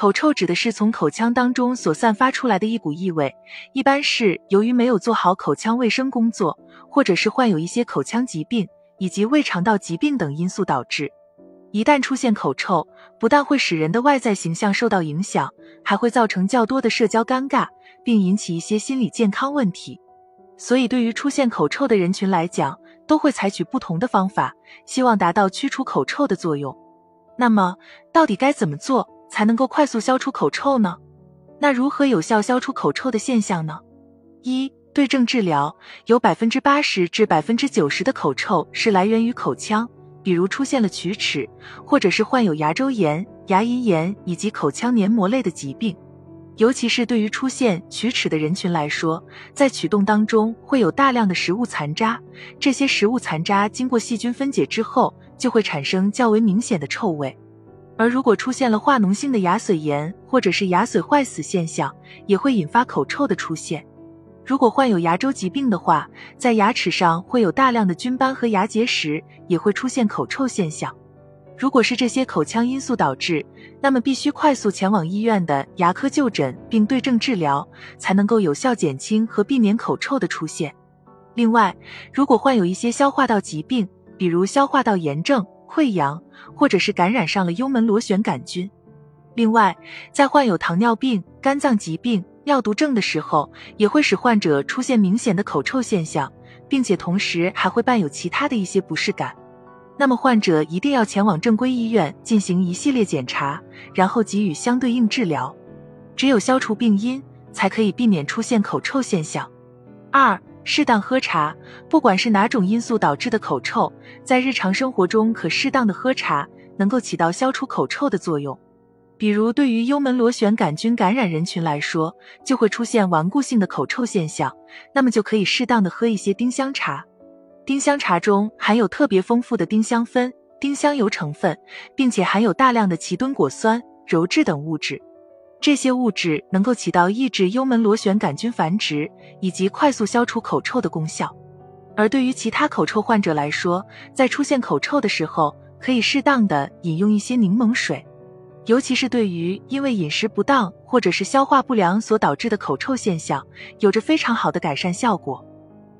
口臭指的是从口腔当中所散发出来的一股异味，一般是由于没有做好口腔卫生工作，或者是患有一些口腔疾病以及胃肠道疾病等因素导致。一旦出现口臭，不但会使人的外在形象受到影响，还会造成较多的社交尴尬，并引起一些心理健康问题。所以，对于出现口臭的人群来讲，都会采取不同的方法，希望达到驱除口臭的作用。那么，到底该怎么做？才能够快速消除口臭呢？那如何有效消除口臭的现象呢？一对症治疗，有百分之八十至百分之九十的口臭是来源于口腔，比如出现了龋齿，或者是患有牙周炎、牙龈炎以及口腔黏膜类的疾病。尤其是对于出现龋齿的人群来说，在龋洞当中会有大量的食物残渣，这些食物残渣经过细菌分解之后，就会产生较为明显的臭味。而如果出现了化脓性的牙髓炎或者是牙髓坏死现象，也会引发口臭的出现。如果患有牙周疾病的话，在牙齿上会有大量的菌斑和牙结石，也会出现口臭现象。如果是这些口腔因素导致，那么必须快速前往医院的牙科就诊并对症治疗，才能够有效减轻和避免口臭的出现。另外，如果患有一些消化道疾病，比如消化道炎症。溃疡，或者是感染上了幽门螺旋杆菌。另外，在患有糖尿病、肝脏疾病、尿毒症的时候，也会使患者出现明显的口臭现象，并且同时还会伴有其他的一些不适感。那么，患者一定要前往正规医院进行一系列检查，然后给予相对应治疗。只有消除病因，才可以避免出现口臭现象。二。适当喝茶，不管是哪种因素导致的口臭，在日常生活中可适当的喝茶，能够起到消除口臭的作用。比如，对于幽门螺旋杆菌感染人群来说，就会出现顽固性的口臭现象，那么就可以适当的喝一些丁香茶。丁香茶中含有特别丰富的丁香酚、丁香油成分，并且含有大量的奇墩果酸、鞣质等物质。这些物质能够起到抑制幽门螺旋杆菌繁殖以及快速消除口臭的功效。而对于其他口臭患者来说，在出现口臭的时候，可以适当的饮用一些柠檬水，尤其是对于因为饮食不当或者是消化不良所导致的口臭现象，有着非常好的改善效果。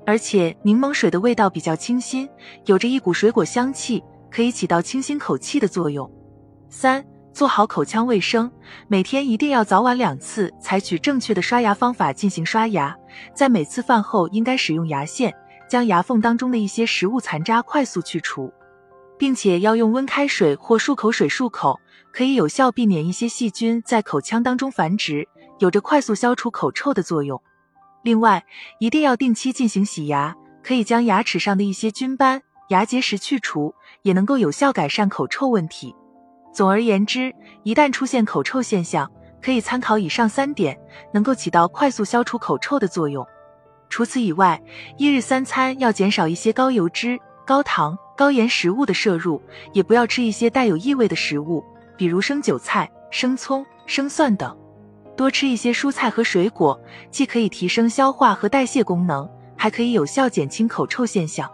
而且柠檬水的味道比较清新，有着一股水果香气，可以起到清新口气的作用。三。做好口腔卫生，每天一定要早晚两次采取正确的刷牙方法进行刷牙。在每次饭后，应该使用牙线将牙缝当中的一些食物残渣快速去除，并且要用温开水或漱口水漱口，可以有效避免一些细菌在口腔当中繁殖，有着快速消除口臭的作用。另外，一定要定期进行洗牙，可以将牙齿上的一些菌斑、牙结石去除，也能够有效改善口臭问题。总而言之，一旦出现口臭现象，可以参考以上三点，能够起到快速消除口臭的作用。除此以外，一日三餐要减少一些高油脂、高糖、高盐食物的摄入，也不要吃一些带有异味的食物，比如生韭菜、生葱、生蒜等。多吃一些蔬菜和水果，既可以提升消化和代谢功能，还可以有效减轻口臭现象。